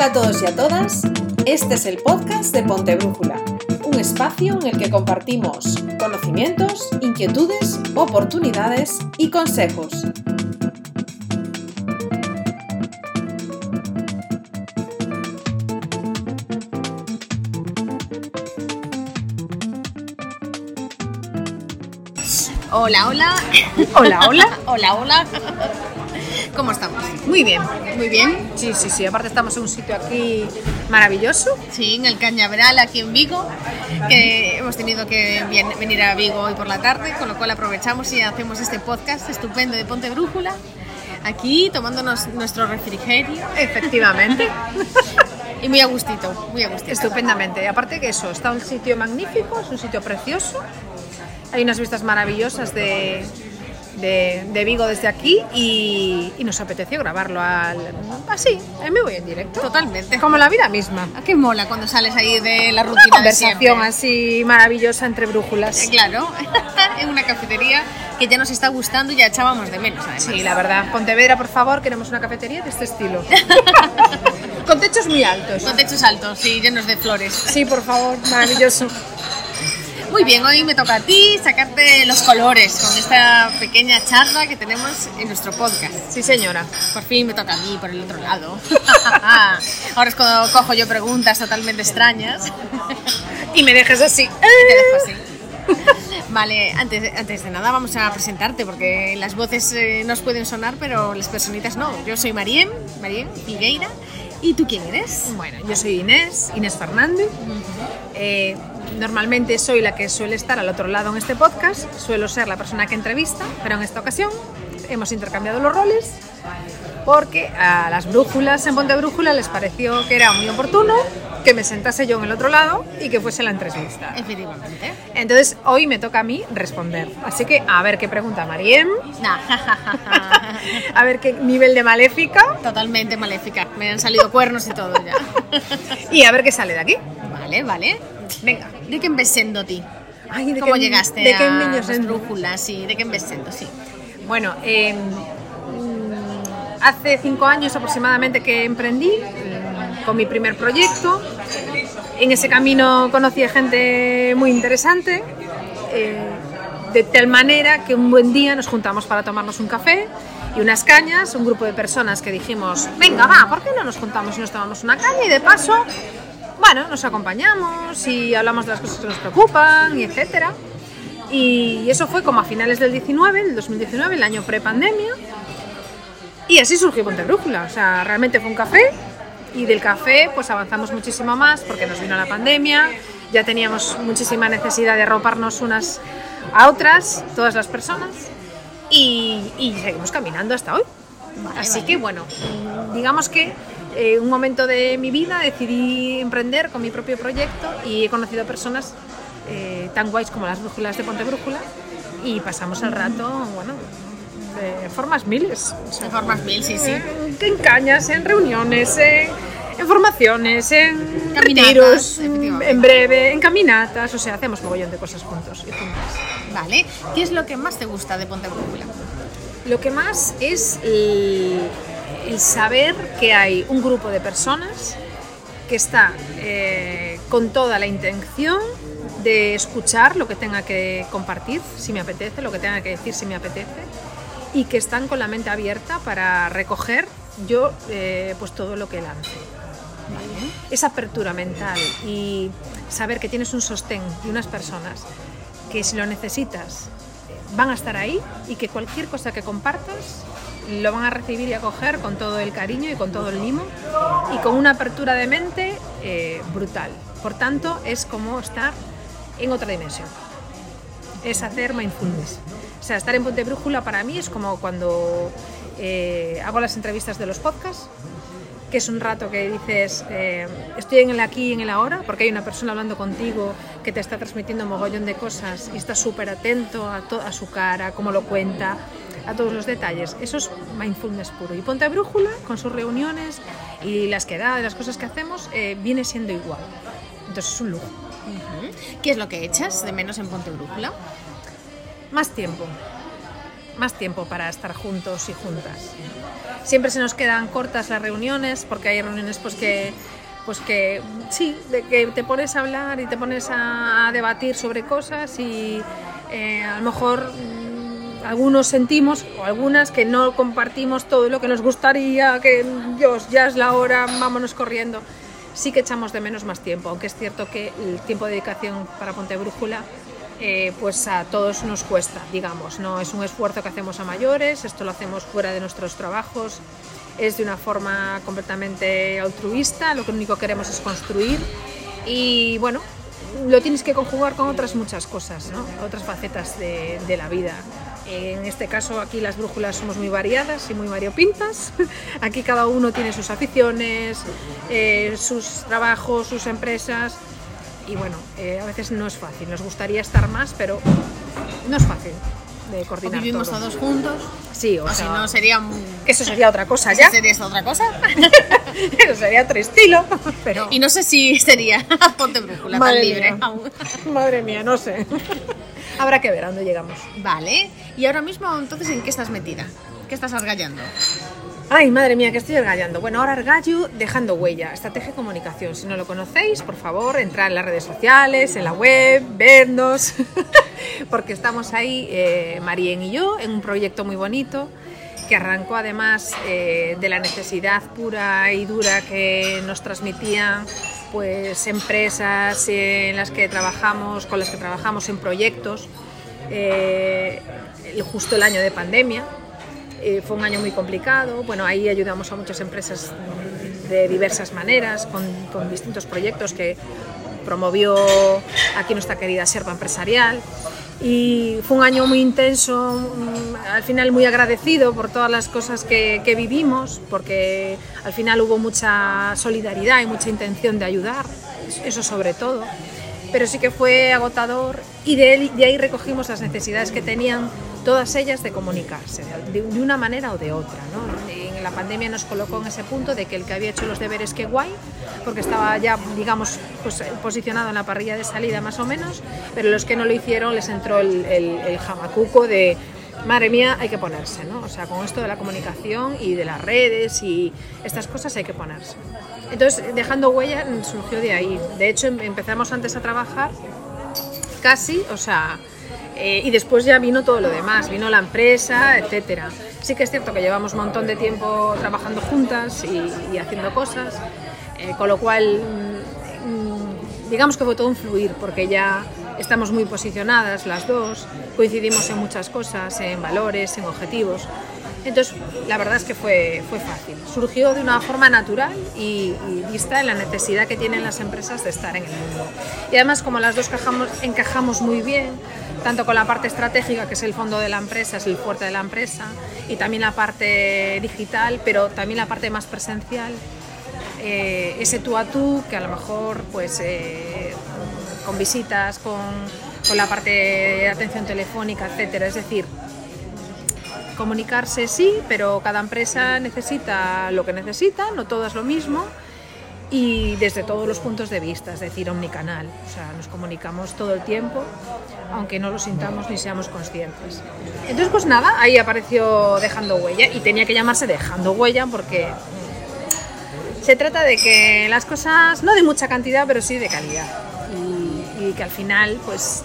Hola a todos y a todas, este es el podcast de Ponte Brújula, un espacio en el que compartimos conocimientos, inquietudes, oportunidades y consejos. Hola, hola. Hola, hola. Hola, hola. ¿Cómo estamos? Muy bien. Muy bien. Sí, sí, sí. Aparte estamos en un sitio aquí maravilloso. Sí, en el Cañaveral, aquí en Vigo, que hemos tenido que venir a Vigo hoy por la tarde, con lo cual aprovechamos y hacemos este podcast estupendo de Ponte Brújula, aquí tomándonos nuestro refrigerio Efectivamente. y muy a gustito, muy a gustito. Estupendamente. Aparte que eso, está un sitio magnífico, es un sitio precioso. Hay unas vistas maravillosas de, de, de Vigo desde aquí y, y nos apeteció grabarlo al, así, en vivo y en directo. Totalmente. Como la vida misma. ¿A qué mola cuando sales ahí de la Una rutina de siempre? conversación así maravillosa entre brújulas. Eh, Claro, en una cafetería que ya nos está gustando y ya echábamos de menos además. Sí, la verdad. Pontevedra, por favor, queremos una cafetería de este estilo. Con techos muy altos. Con techos altos y llenos de flores. Sí, por favor, maravilloso. Muy bien, hoy me toca a ti sacarte los colores con esta pequeña charla que tenemos en nuestro podcast. Sí, señora. Por fin me toca a mí por el otro lado. Ahora es cuando cojo yo preguntas totalmente extrañas. Y me dejes así. Y te dejo así. Vale, antes, de- antes de nada vamos a presentarte porque las voces eh, nos pueden sonar, pero las personitas no. Yo soy Marien, Marien Figueira. ¿Y tú quién eres? Bueno, yo soy Inés, Inés Fernández. Eh, normalmente soy la que suele estar al otro lado en este podcast. Suelo ser la persona que entrevista, pero en esta ocasión hemos intercambiado los roles porque a las brújulas en Ponte Brújula les pareció que era muy oportuno que me sentase yo en el otro lado y que fuese la entrevista. Efectivamente. Entonces hoy me toca a mí responder. Así que a ver qué pregunta Mariem, Nah, a ver qué nivel de maléfica Totalmente maléfica. Me han salido cuernos y todo ya. y a ver qué sale de aquí. Vale, vale. Venga. De que em sendo ti? De ¿Cómo que- llegaste de que a em las brújulas? Sí, de que em sendo, sí. Bueno, eh, mm, hace cinco años aproximadamente que emprendí mm, con mi primer proyecto. En ese camino conocí a gente muy interesante, eh, de tal manera que un buen día nos juntamos para tomarnos un café y unas cañas, un grupo de personas que dijimos, venga, va, ¿por qué no nos juntamos y nos tomamos una caña? Y de paso, bueno, nos acompañamos y hablamos de las cosas que nos preocupan y etcétera. Y eso fue como a finales del 19, del 2019, el año pre-pandemia. Y así surgió Ponte Brújula. O sea, realmente fue un café y del café pues avanzamos muchísimo más porque nos vino la pandemia, ya teníamos muchísima necesidad de arroparnos unas a otras, todas las personas, y, y seguimos caminando hasta hoy. Así vale. que bueno, digamos que en un momento de mi vida decidí emprender con mi propio proyecto y he conocido personas eh, tan guays como las brújulas de Ponte Brújula y pasamos el rato, bueno, de formas miles. O sea, De formas mil, sí, sí. en, en cañas, en reuniones, en, en formaciones, en Caminatas, retiros, en breve, en caminatas, o sea, hacemos mogollón de cosas juntos y juntas. Vale. ¿Qué es lo que más te gusta de Ponte Brújula? Lo que más es el, el saber que hay un grupo de personas que está eh, con toda la intención de escuchar lo que tenga que compartir, si me apetece, lo que tenga que decir, si me apetece, y que están con la mente abierta para recoger yo eh, pues todo lo que lance. Esa apertura mental y saber que tienes un sostén de unas personas que si lo necesitas van a estar ahí y que cualquier cosa que compartas lo van a recibir y acoger con todo el cariño y con todo el mimo y con una apertura de mente eh, brutal. Por tanto, es como estar en otra dimensión. Es hacer mindfulness. O sea, estar en Ponte Brújula para mí es como cuando eh, hago las entrevistas de los podcasts, que es un rato que dices, eh, estoy en el aquí y en el ahora, porque hay una persona hablando contigo que te está transmitiendo un mogollón de cosas y estás súper atento a, a su cara, cómo lo cuenta, a todos los detalles. Eso es mindfulness puro. Y Ponte Brújula, con sus reuniones y las quedadas, las cosas que hacemos, eh, viene siendo igual. Entonces es un lujo. ¿Qué es lo que echas de menos en Ponte Brújula? Más tiempo. más tiempo para estar juntos y juntas. Siempre se nos quedan cortas las reuniones porque hay reuniones pues que pues que sí, de que te pones a hablar y te pones a, a debatir sobre cosas y eh, a lo mejor algunos sentimos o algunas que no compartimos todo lo que nos gustaría, que Dios, ya es la hora, vámonos corriendo. Sí que echamos de menos más tiempo, aunque es cierto que el tiempo de dedicación para Ponte Brújula eh, pues a todos nos cuesta, digamos, no es un esfuerzo que hacemos a mayores, esto lo hacemos fuera de nuestros trabajos, es de una forma completamente altruista, lo que único queremos es construir y bueno, lo tienes que conjugar con otras muchas cosas, ¿no? otras facetas de, de la vida. En este caso aquí las brújulas somos muy variadas y muy variopintas. Aquí cada uno tiene sus aficiones, eh, sus trabajos, sus empresas y bueno, eh, a veces no es fácil. Nos gustaría estar más, pero no es fácil de O coordinar vivimos todo. todos juntos, Sí, o, o si sea, no sería... eso sería otra cosa ¿Eso ya. sería esta otra cosa? eso sería otro estilo, pero Y no sé si sería Ponte Brújula Madre tan libre mía. aún. madre mía, no sé. Habrá que ver a dónde llegamos. Vale, y ahora mismo entonces ¿en qué estás metida? ¿Qué estás argallando? Ay, madre mía, que estoy argallando. Bueno, ahora argallo dejando huella. Estrategia de comunicación. Si no lo conocéis, por favor, entrad en las redes sociales, en la web, vernos. Porque estamos ahí, eh, Marien y yo, en un proyecto muy bonito que arrancó además eh, de la necesidad pura y dura que nos transmitían pues empresas en las que trabajamos, con las que trabajamos en proyectos, eh, justo el año de pandemia, eh, fue un año muy complicado. Bueno, ahí ayudamos a muchas empresas de diversas maneras, con, con distintos proyectos que promovió aquí nuestra querida Serpa Empresarial. Y fue un año muy intenso, mm, al final muy agradecido por todas las cosas que, que vivimos, porque al final hubo mucha solidaridad y mucha intención de ayudar, eso sobre todo pero sí que fue agotador y de, de ahí recogimos las necesidades que tenían todas ellas de comunicarse, de, de una manera o de otra. ¿no? La pandemia nos colocó en ese punto de que el que había hecho los deberes, que guay, porque estaba ya, digamos, pues, posicionado en la parrilla de salida más o menos, pero los que no lo hicieron les entró el, el, el jamacuco de madre mía, hay que ponerse, ¿no? O sea, con esto de la comunicación y de las redes y estas cosas hay que ponerse. Entonces, dejando huella surgió de ahí. De hecho, em- empezamos antes a trabajar casi, o sea, eh, y después ya vino todo lo demás, vino la empresa, etcétera. Sí que es cierto que llevamos un montón de tiempo trabajando juntas y, haciendo cosas, eh, con lo cual, mm, mm, digamos que fue todo un fluir, porque ya estamos muy posicionadas las dos, coincidimos en muchas cosas, en valores, en objetivos. Entonces, la verdad es que fue, fue fácil. Surgió de una forma natural y, vista en la necesidad que tienen las empresas de estar en el mundo. Y además, como las dos encajamos muy bien, tanto con la parte estratégica, que es el fondo de la empresa, es el fuerte de la empresa, y también la parte digital, pero también la parte más presencial, eh, ese tú a tú, que a lo mejor pues eh, con visitas, con, con la parte de atención telefónica, etcétera. Es decir, comunicarse sí, pero cada empresa necesita lo que necesita, no todo es lo mismo y desde todos los puntos de vista, es decir, omnicanal. O sea, nos comunicamos todo el tiempo, aunque no lo sintamos ni seamos conscientes. Entonces, pues nada, ahí apareció Dejando Huella y tenía que llamarse Dejando Huella porque se trata de que las cosas, no de mucha cantidad, pero sí de calidad. Y, y que al final, pues,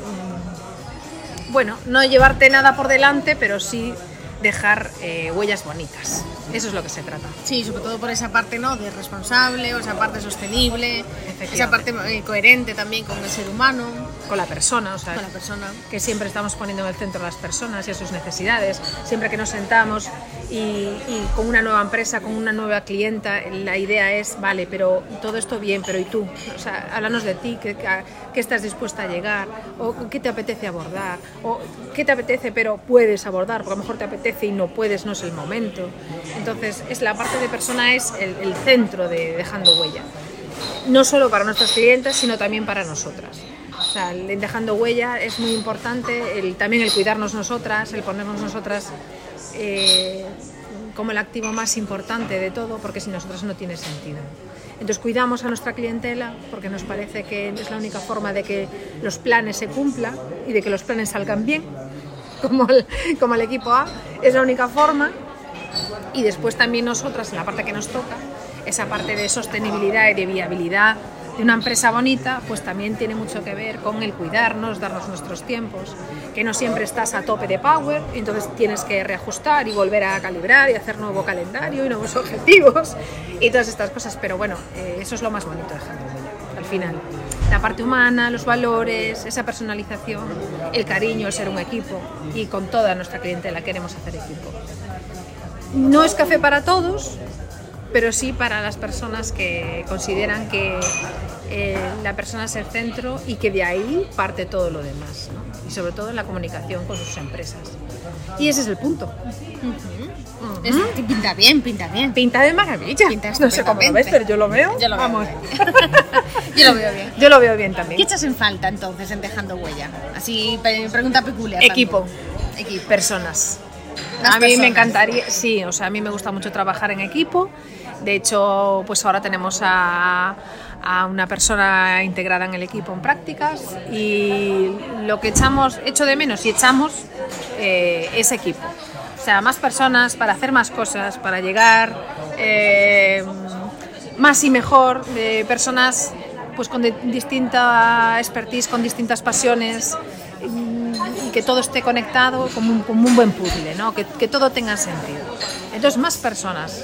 mm, bueno, no llevarte nada por delante, pero sí dejar eh, huellas bonitas. Eso es lo que se trata. Sí, sobre todo por esa parte ¿no? de responsable, o esa parte sostenible, esa parte eh, coherente también con el ser humano, Con la persona, o sea, con la persona. que siempre estamos poniendo en el centro a las personas y a sus necesidades. Siempre que nos sentamos y, y con una nueva empresa, con una nueva clienta, la idea es, vale, pero todo esto bien, pero ¿y tú? O sea, háblanos de ti, ¿qué, qué estás dispuesta a llegar? ¿O qué te apetece abordar? ¿O qué te apetece pero puedes abordar? Porque a lo mejor te apetece y no puedes, no es el momento. Entonces, es la parte de persona es el, el centro de dejando huella. No solo para nuestros clientes, sino también para nosotras. O sea, dejando huella es muy importante, el- también el cuidarnos nosotras, el ponernos nosotras eh, como el activo más importante de todo, porque sin nosotras no tiene sentido. Entonces cuidamos a nuestra clientela porque nos parece que es la única forma de que los planes se cumplan y de que los planes salgan bien, como el, como el equipo A, es la única forma. Y después también nosotras, en la parte que nos toca, esa parte de sostenibilidad y de viabilidad de una empresa bonita, pues también tiene mucho que ver con el cuidarnos, darnos nuestros tiempos, que no siempre estás a tope de power, entonces tienes que reajustar y volver a calibrar y hacer nuevo calendario y nuevos objetivos y todas estas cosas, pero bueno, eh, eso es lo más bonito de Handle al final. La parte humana, los valores, esa personalización, el cariño, ser un equipo y con toda nuestra clientela queremos hacer equipo. No es café para todos, pero sí para las personas que consideran que eh, la persona es el centro y que de ahí parte todo lo demás, ¿no? y sobre todo en la comunicación con sus empresas. Y ese es el punto. Es- pinta bien, pinta bien. Pinta de maravilla. Pinta no sé cómo lo ves, pero yo lo veo. Yo lo veo Vamos. Yo lo veo bien. Yo lo veo bien también. ¿Qué echas en falta entonces en Dejando Huella? Así, pregunta peculiar. Equipo. Equipo. personas. Las a mí me personas. encantaría, sí, o sea, a mí me gusta mucho trabajar en equipo. De hecho, pues ahora tenemos a, una persona integrada en el equipo en prácticas y lo que echamos, echo de menos y echamos eh, es equipo. O sea, más personas para hacer más cosas, para llegar eh, más y mejor, de personas pues con distinta expertise, con distintas pasiones y que todo esté conectado como un, como un buen puzzle, ¿no? que, que todo tenga sentido. Entonces, más personas.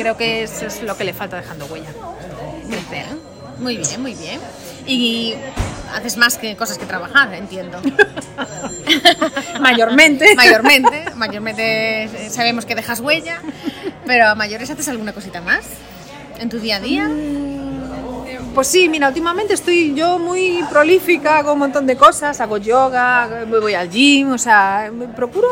Creo que eso es lo que le falta dejando huella. Crecer. Muy bien, muy bien. Y haces más que cosas que trabajar, entiendo. Mayormente. mayormente, mayormente sabemos que dejas huella, pero a mayores haces alguna cosita más en tu día a día. Pues sí, mira, últimamente estoy yo muy prolífica, hago un montón de cosas, hago yoga, me voy al gym, o sea, me procuro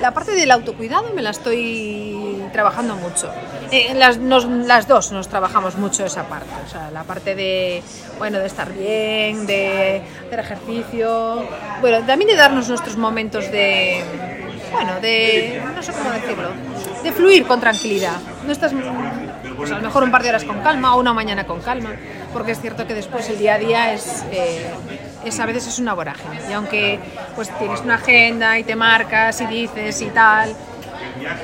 la parte del autocuidado me la estoy trabajando mucho. Eh, las, nos- las dos nos trabajamos mucho esa parte, o sea, la parte de, bueno, de estar bien, de hacer ejercicio, bueno, también de darnos nuestros momentos de, bueno, de, no sé cómo decirlo, de fluir con tranquilidad. No estás, pues a lo mejor un par de horas con calma o una mañana con calma, porque es cierto que después el día a día es, eh, es a veces es una vorágine. Y aunque pues tienes una agenda y te marcas y dices y tal,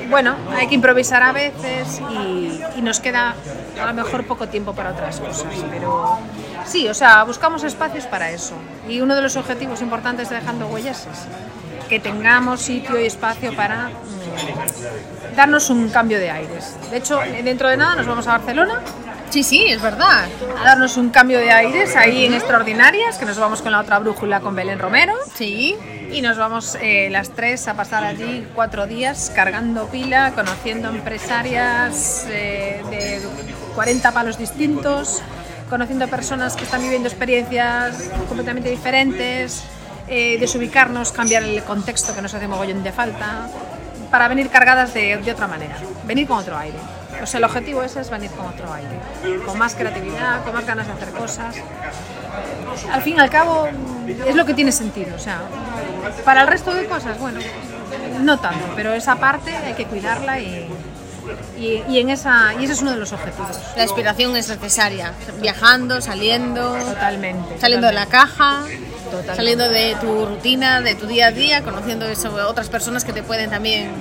bueno, hay que improvisar a veces y, nos queda a lo mejor poco tiempo para otras cosas, pero sí, o sea, buscamos espacios para eso. Y uno de los objetivos importantes de Dejando Huellas es que tengamos sitio y espacio para mm, darnos un cambio de aires. De hecho, dentro de nada nos vamos a Barcelona Sí, sí, es verdad. a darnos un cambio de aires ahí en Extraordinarias, que nos vamos con la otra brújula con Belén Romero. Sí. Y nos vamos eh, las tres a pasar allí cuatro días cargando pila, conociendo empresarias eh, de 40 palos distintos, conociendo personas que están viviendo experiencias completamente diferentes, eh, desubicarnos, cambiar el contexto que nos hace mogollón de falta, para venir cargadas de, de otra manera, venir con otro aire. O sea, el objetivo ese es venir con otro aire, con más creatividad, con más ganas de hacer cosas al fin y al cabo es lo que tiene sentido. O sea, para el resto de cosas, bueno, no tanto, pero esa parte hay que cuidarla y, y, y en esa, y ese es uno de los objetivos. La inspiración es necesaria. Viajando, saliendo, Totalmente. saliendo de la caja, Totalmente. saliendo de tu rutina, de tu día a día, conociendo eso, otras personas que te pueden también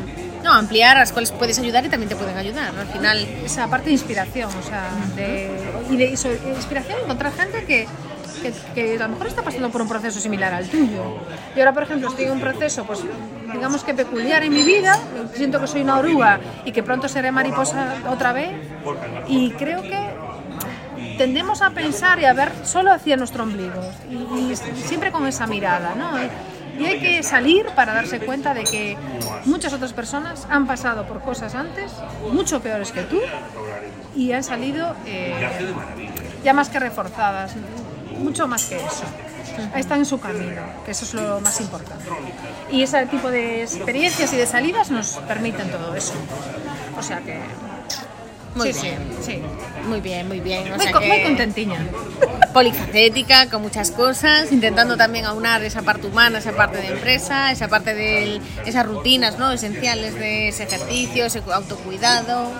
no, ampliar, a las cuales puedes ayudar y también te pueden ayudar. Al final, esa parte de inspiración, o sea, de, y de inspiración encontrar gente que, que, que a lo mejor está pasando por un proceso similar al tuyo. Y ahora, por ejemplo, estoy en un proceso, pues digamos que peculiar en mi vida, siento que soy una oruga y que pronto seré mariposa otra vez, y creo que tendemos a pensar y a ver solo hacia nuestro ombligo, y, y siempre con esa mirada, ¿no? Y hay que salir para darse cuenta de que muchas otras personas han pasado por cosas antes, mucho peores que tú, y han salido eh, ya más que reforzadas, mucho más que eso. Están en su camino, que eso es lo más importante. Y ese tipo de experiencias y de salidas nos permiten todo eso. O sea que... Muy sí, bien. sí, sí. muy bien, muy bien. O Muy, sea co- que- muy contentiña. polifacética, con muchas cosas, intentando también aunar esa parte humana, esa parte de empresa, esa parte de esas rutinas ¿no? esenciales de ese ejercicio, ese autocuidado.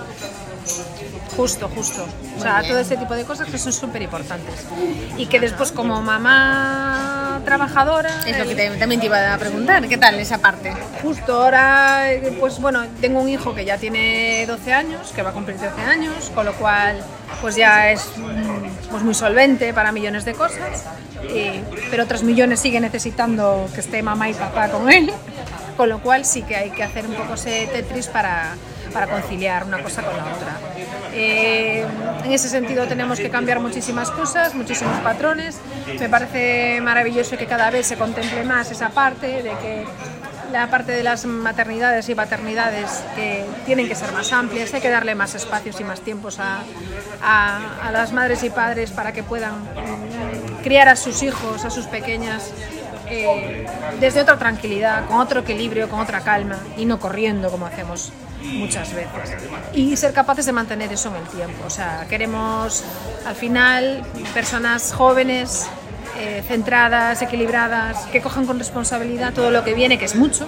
Justo, justo. O sea, bien. todo ese tipo de cosas que son súper importantes. Y que después como mamá trabajadora. Es lo que te- también te iba a preguntar, ¿qué tal esa parte? Justo ahora, eh, pues bueno, tengo un hijo que ya tiene 12 años, que va a cumplir 12 años, con lo cual pues ya es mm, pues muy solvente para millones de cosas, y- pero otros millones sigue necesitando que esté mamá y papá con él, con lo cual sí que hay que hacer un poco ese Tetris para, para conciliar una cosa con la otra. Eh, en ese sentido tenemos que cambiar muchísimas cosas, muchísimos patrones. Me parece maravilloso que cada vez se contemple más esa parte de que la parte de las maternidades y paternidades que tienen que ser más amplias, hay que darle más espacios y más tiempos a, a- a las madres y padres para que puedan mm, criar a sus hijos, a sus pequeñas, eh, desde otra tranquilidad, con otro equilibrio, con otra calma y no corriendo como hacemos muchas veces. Y ser capaces de mantener eso en el tiempo. O sea, queremos al final personas jóvenes, eh, centradas, equilibradas, que cojan con responsabilidad todo lo que viene, que es mucho,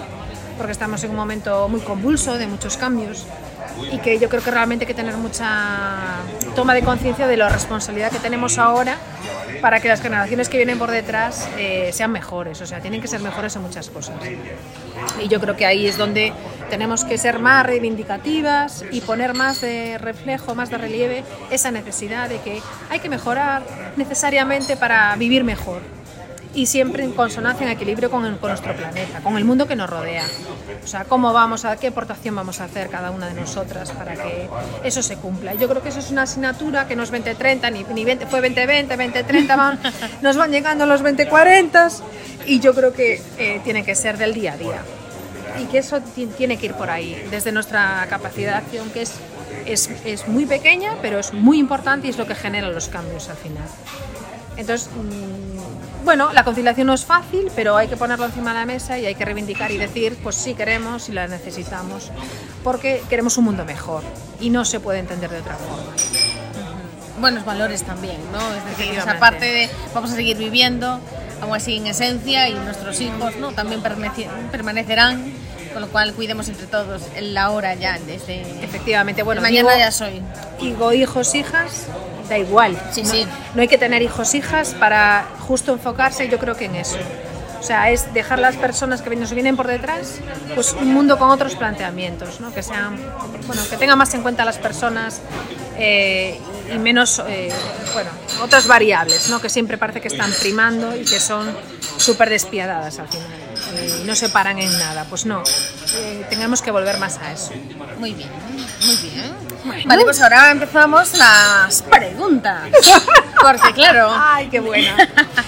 porque estamos en un momento muy convulso, de muchos cambios, y que yo creo que realmente hay que tener mucha toma de conciencia de la responsabilidad que tenemos ahora para que las generaciones que vienen por detrás eh, sean mejores, o sea, tienen que ser mejores en muchas cosas. Y yo creo que ahí es donde tenemos que ser más reivindicativas y poner más de reflejo, más de relieve esa necesidad de que hay que mejorar necesariamente para vivir mejor y siempre en consonancia, en equilibrio con, el- con nuestro planeta, con el mundo que nos rodea. O sea, cómo vamos a, qué aportación vamos a hacer cada una de nosotras para que eso se cumpla. Yo creo que eso es una asignatura que no es 2030, ni, ni 20, fue 2020, 2030, van, nos van llegando los 2040 y yo creo que eh, tiene que ser del día a día y que eso ti- tiene que ir por ahí, desde nuestra capacidad de acción, que es, es, es muy pequeña, pero es muy importante y es lo que genera los cambios al final. Entonces, mm, bueno, la conciliación no es fácil, pero hay que ponerlo encima de la mesa y hay que reivindicar y decir, pues sí queremos y la necesitamos, porque queremos un mundo mejor y no se puede entender de otra forma. Buenos valores también, ¿no? Es decir, esa parte de vamos a seguir viviendo, aún así en esencia, y nuestros hijos, ¿no? También permanecerán, con lo cual cuidemos entre todos la hora ya, desde... Efectivamente, bueno, mañana digo- ya soy. digo hijos, hijas, da igual. Sí, no, sí. no hay que tener hijos, hijas para justo enfocarse, yo creo que en eso. O sea, es dejar las personas que nos vienen por detrás, pues un mundo con otros planteamientos, ¿no? que sean, bueno, que tengan más en cuenta a las personas eh, y menos, eh, bueno, otras variables, ¿no? que siempre parece que están primando y que son súper despiadadas al final. y no se paran en nada, pues no, eh, tenemos que volver más a eso. Muy bien, muy bien. Vale, pues ahora empezamos las preguntas. Porque claro, Ay, qué buena.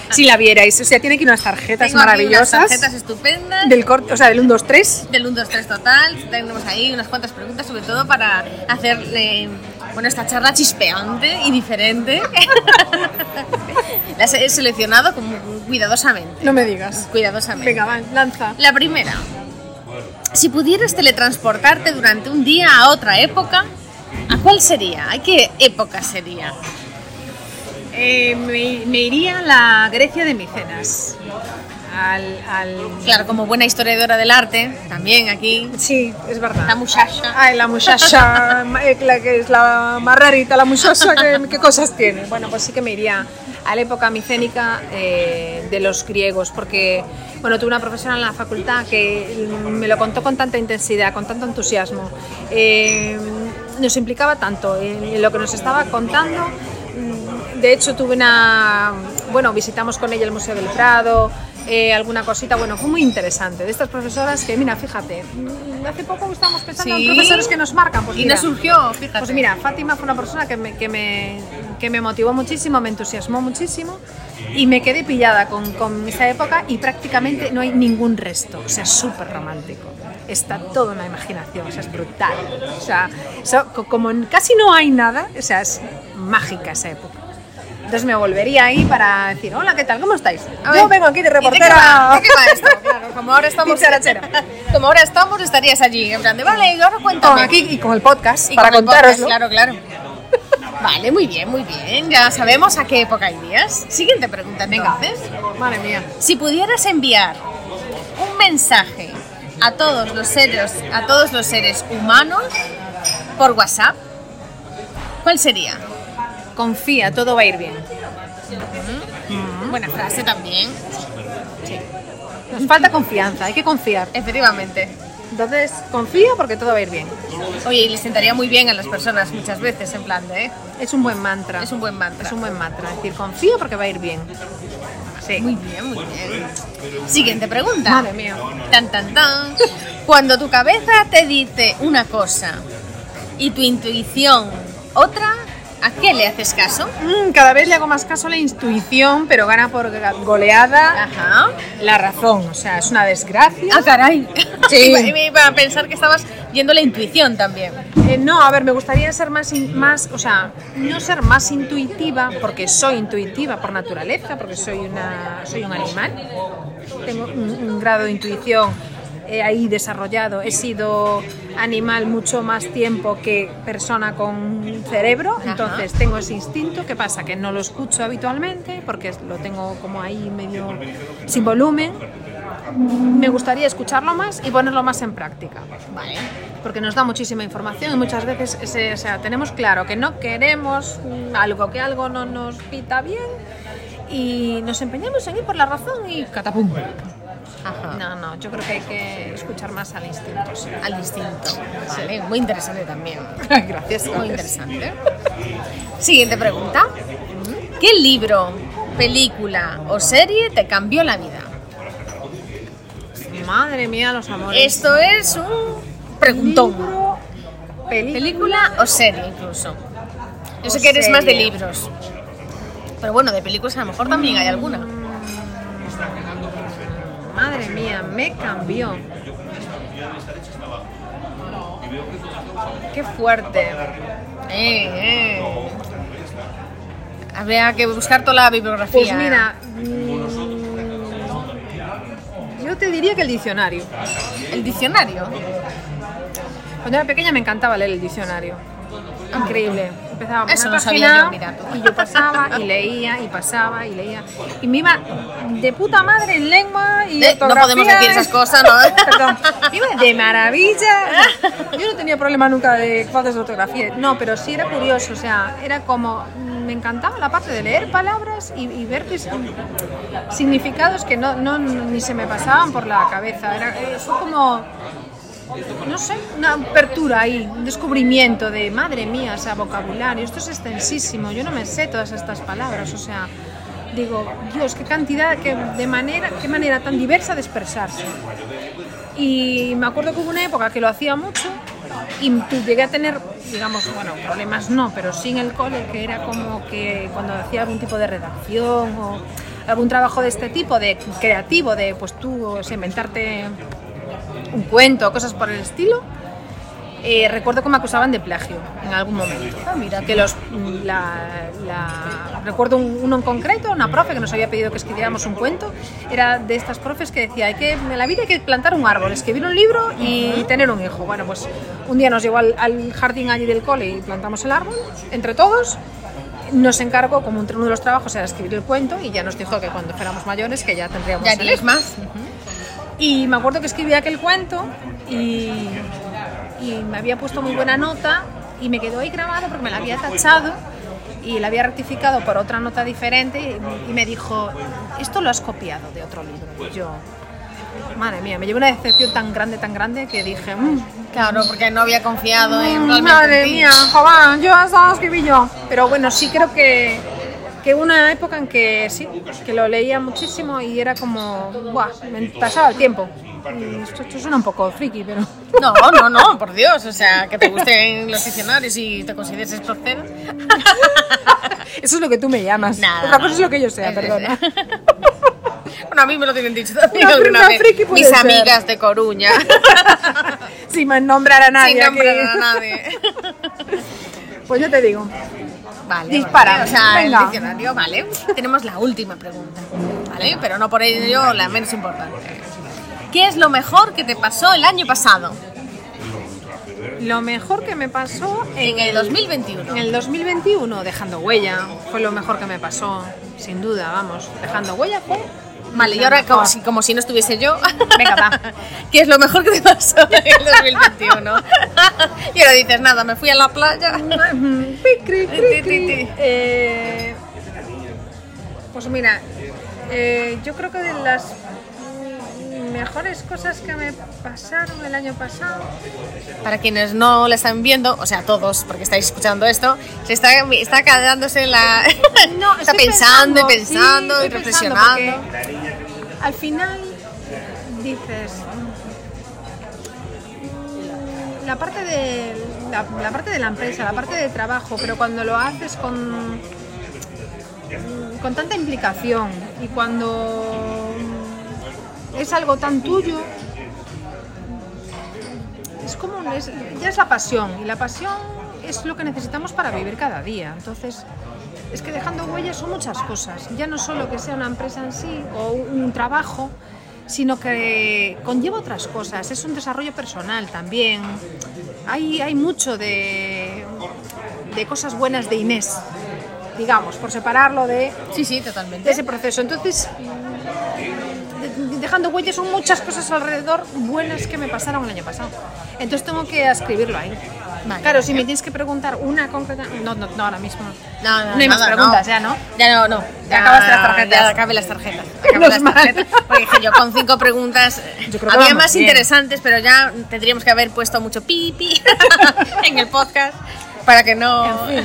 Si la vierais, o sea, tiene aquí unas tarjetas tengo aquí unas maravillosas tarjetas estupendas. del corte, o sea, del 1 2 3. del 1, 2, 3 total. Tenemos ahí unas cuantas preguntas, sobre todo para hacerle bueno, esta charla chispeante y diferente. Las he seleccionado como cuidadosamente. No me digas. Cuidadosamente. Venga, va, lanza. La primera. Si pudieras teletransportarte durante un día a otra época, ¿a cuál sería? ¿A qué época sería? Eh, me, me iría a la Grecia de Micenas. Al, al... Claro, como buena historiadora del arte, también aquí. Sí, es verdad. La muchacha. Ay, la muchacha, eh, la que es la más rarita, la muchacha, ¿qué, qué cosas tiene? Bueno, pues sí que me iría a la época micénica eh, de los griegos, porque bueno, tuve una profesora en la facultad que me lo contó con tanta intensidad, con tanto entusiasmo. Eh, nos implicaba tanto en, lo que nos estaba contando. Mm, De hecho, tuve una. Bueno, visitamos con ella el Museo del Prado, eh, alguna cosita. Bueno, fue muy interesante. De estas profesoras que, mira, fíjate, mm, hace poco estábamos pensando Sí. en profesores que nos marcan. Pues Y mira, nos surgió, fíjate. pues mira, Fátima fue una persona que me, que me, que me motivó muchísimo, me entusiasmó muchísimo y me quedé pillada con, con esa época y prácticamente no hay ningún resto, o sea, súper romántico. Está todo en la imaginación, o sea, es brutal. O sea, co- como casi no hay nada, o sea, es mágica esa época. Entonces me volvería ahí para decir, hola, ¿qué tal? ¿Cómo estáis? A Yo ver, vengo aquí de ¿y de qué reportera. va? ¿De qué va esto? Claro, como ahora estamos, como ahora estamos, estarías allí, en plan de, vale, y ahora cuéntame. aquí y con el podcast Y para con el podcast, contároslo. Claro, claro. Vale, muy bien, muy bien. Ya sabemos a qué época irías. Siguiente pregunta, Venga. entonces. Madre mía. Si pudieras enviar un mensaje a todos los seres, a todos los seres humanos por WhatsApp, ¿cuál sería? Confía, todo va a ir bien. Buena frase también. Nos falta confianza, hay que confiar. Efectivamente. Entonces, confío porque todo va a ir bien. Oye, y le sentaría muy bien a las personas muchas veces, en plan de, ¿eh? Es un buen mantra. Es un buen mantra. Es un buen mantra. Es decir, confío porque va a ir bien. Sí. Muy bien, muy bien. Siguiente pregunta. Madre mía. Tan, tan, tan. Cuando tu cabeza te dice una cosa y tu intuición otra, ¿a qué le haces caso? Mm, cada vez le hago más caso a la intuición, pero gana por goleada Ajá. la razón. O sea, es una desgracia. Ah, caray. Sí. Iba- me iba a pensar que estabas yendo la intuición también. Eh, no, a ver, me gustaría ser más, in- más, o sea, no ser más intuitiva, porque soy intuitiva por naturaleza, porque soy, una, soy un animal. Tengo un, un grado de intuición ahí desarrollado. He sido animal mucho más tiempo que persona con cerebro, Ajá. entonces tengo ese instinto. ¿Qué pasa? Que no lo escucho habitualmente, porque lo tengo como ahí medio sin volumen. Me gustaría escucharlo más y ponerlo más en práctica Vale. porque nos da muchísima información y muchas veces ese- o sea, tenemos claro que no queremos algo, que algo no nos pita bien y nos empeñamos en ir por la razón y catapum. Ajá. No, no, yo creo que hay que escuchar más al instinto. sí. Al distinto. Vale, muy interesante también. Gracias. Muy interesante. Siguiente pregunta. ¿Qué libro, película o serie te cambió la vida? Madre mía, los amores. Esto es un preguntón. Libro, película. ¿Película o serie incluso? Yo sé que eres más de libros. Pero bueno, de películas a lo mejor también hay alguna. Madre mía, me cambió. Qué fuerte. Eh, eh. Habría que buscar toda la bibliografía. Pues mira, mm, yo te diría que el diccionario. El diccionario. Cuando era pequeña me encantaba leer el diccionario. Increíble. Empezaba por Eso una no sabía página yo, mira tú. y yo pasaba y leía y pasaba y leía. Y me iba de puta madre en lengua y De- no podemos decir esas cosas, ¿no? Perdón. Me iba de maravilla. Yo no tenía problema nunca de faltas de ortografía. No, pero sí era curioso. O sea, era como... Me encantaba la parte de leer palabras y, y ver significados que no, no- ni se me pasaban por la cabeza. Era, eh, fue como no sé, una apertura ahí, un descubrimiento de madre mía, o sea, vocabulario, esto es extensísimo, yo no me sé todas estas palabras, o sea, digo, Dios, qué cantidad, qué, de manera, qué manera tan diversa de expresarse. Y me acuerdo que hubo una época que lo hacía mucho y llegué a tener, digamos, bueno, problemas no, pero sí en el cole, que era como que cuando hacía algún tipo de redacción o algún trabajo de este tipo, de creativo, de pues tú, inventarte un cuento, cosas por el estilo. eh, recuerdo que me acusaban de plagio en algún momento. mira, que los, la, la- recuerdo un- uno en concreto, una profe que nos había pedido que escribiéramos un cuento. Era de estas profes que decía, hay que, en la vida hay que plantar un árbol, escribir un libro y tener un hijo. Bueno, pues un día nos llevó al, al jardín allí del cole y plantamos el árbol entre todos. Nos encargó, como uno de los trabajos era escribir el cuento y ya nos dijo que cuando fuéramos mayores que ya tendríamos Ya el tienes hijo. más. Y me acuerdo que escribí aquel cuento y, y me había puesto muy buena nota y me quedó ahí grabado porque me la había tachado y la había rectificado por otra nota diferente y, me dijo, esto lo has copiado de otro libro. Y yo, madre mía, me llevé una decepción tan grande, tan grande que dije, "Mm, Claro, porque no había confiado en Mm, Madre mía, joder, yo hasta lo escribí yo. Pero bueno, sí creo que, que una época en que sí, que lo leía muchísimo y era como, buah, me pasaba el tiempo. Esto, esto suena un poco friki, pero... No, no, no, por Dios. O sea, que te gusten los diccionarios y te consideres proceder. Eso es lo que tú me llamas. Nada, Otra cosa no. es lo que yo sea, perdona. Bueno, a mí me lo tienen dicho también Una alguna vez. Mis ser. amigas de Coruña. Sin nombrar a nadie. Sin nombrar a nadie. Pues yo te digo. Vale. Dispara, vale, O sea, venga. el diccionario, vale. Tenemos la última pregunta. ¿Vale? Pero no por ello la menos importante. ¿Qué es lo mejor que te pasó el año pasado? Lo mejor que me pasó En el 2021. En el 2021, dejando huella, fue lo mejor que me pasó, sin duda, vamos. Dejando huella fue. Vale, y ahora como si, como si no estuviese yo. Venga, va. ¿Qué es lo mejor que te pasó en el 2021? y ahora dices, nada, me fui a la playa. Eh, pues mira, eh, yo creo que de las mejores cosas que me pasaron el año pasado. Para quienes no la están viendo, o sea, todos, porque estáis escuchando esto, se está, está quedándose la. No, está pensando y sí, pensando y reflexionando. porque al final dices. mm, La parte, de, la, parte de la empresa, la parte de trabajo, pero cuando lo haces con, con tanta implicación y cuando es algo tan tuyo, es como es- ya es la pasión y la pasión es lo que necesitamos para vivir cada día. Entonces, es que dejando huellas son muchas cosas, ya no solo que sea una empresa en sí o un, trabajo, sino que conlleva otras cosas, es un desarrollo personal también. Hay, hay mucho de, de cosas buenas de Inés, digamos, por separarlo de, Sí, sí, de totalmente. ese proceso. Entonces, de- dejando huellas son muchas cosas alrededor buenas que me pasaron el año pasado. Entonces tengo que escribirlo ahí. Vale. claro, si me tienes que preguntar una concreta, no, no, no ahora mismo. No, no, No hay más preguntas, no. ya, ¿no? Ya no, no. Ya acabaste las tarjetas. Ya acabé las tarjetas. Acabé las tarjetas. Porque dije yo con cinco preguntas Yo creo que había más bien. interesantes, pero ya tendríamos que haber puesto mucho pipi en el podcast para que no. había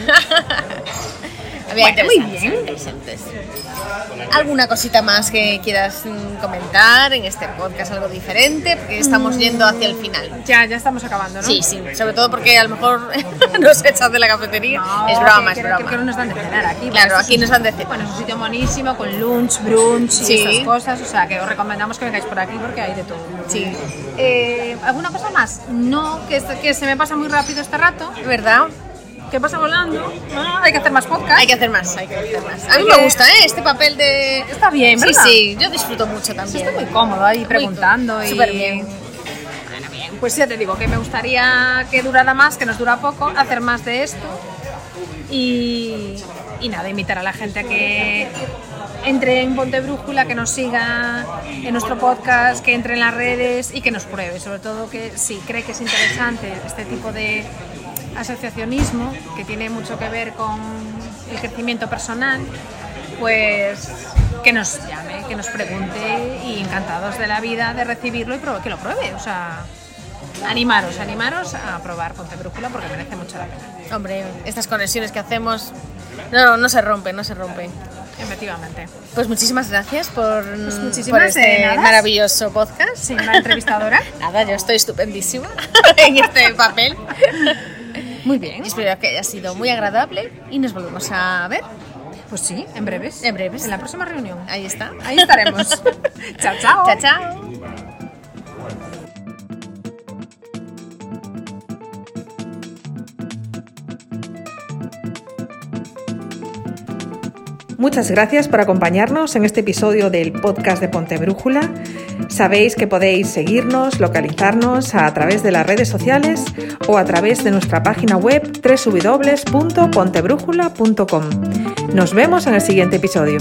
Bueno, muy bien. interesantes. ¿Alguna cosita más que quieras comentar en este podcast? Algo diferente, porque estamos Mm. yendo hacia el final. Ya, ya estamos acabando, ¿no? Sí, sí, sobre todo porque a lo mejor nos echas de la cafetería. No, es broma, que es broma. Que, que nos dan de cenar aquí. Claro, aquí nos dan de cenar. Bueno, es un sitio buenísimo con lunch, brunch y esas cosas. O sea, que os recomendamos que vengáis por aquí porque hay de todo. Sí, Eh, ¿Alguna cosa más? No, que, que se me pasa muy rápido este rato. ¿verdad? Que pasa volando. Ah, hay que hacer más podcast. Hay que hacer más, hay que hacer más. A mí me gusta, ¿eh? Este papel de... Está bien, Sí, ¿verdad? sí, yo disfruto mucho también. Está muy cómodo ahí preguntando y... Súper bien. Bueno, bien. Pues ya te digo que me gustaría que durara más, que nos dura poco, hacer más de esto. Y, y nada, invitar a la gente a que entre en Ponte Brújula, que nos siga en nuestro podcast, que entre en las redes y que nos pruebe. Sobre todo que si cree que es interesante este tipo de asociacionismo, que tiene mucho que ver con el crecimiento personal, pues que nos llame, que nos pregunte y encantados de la vida de recibirlo y que lo pruebe. O sea, animaros, animaros a probar Ponte Brújula porque merece mucho la pena. Hombre, estas conexiones que hacemos... No, no se rompen, no se rompen. Efectivamente. Pues muchísimas gracias por, muchísimas por este maravilloso podcast. Señora entrevistadora. Nada, yo estoy estupendísima en este papel. Muy bien. Espero que haya sido muy agradable y nos volvemos a ver. Pues sí, en breves. En breves. En la próxima reunión. Ahí está. Ahí estaremos. chao, chao. Chao, chao. Muchas gracias por acompañarnos en este episodio del podcast de Ponte Brújula. Sabéis que podéis seguirnos, localizarnos a través de las redes sociales o a través de nuestra página web www.pontebrújula.com. Nos vemos en el siguiente episodio.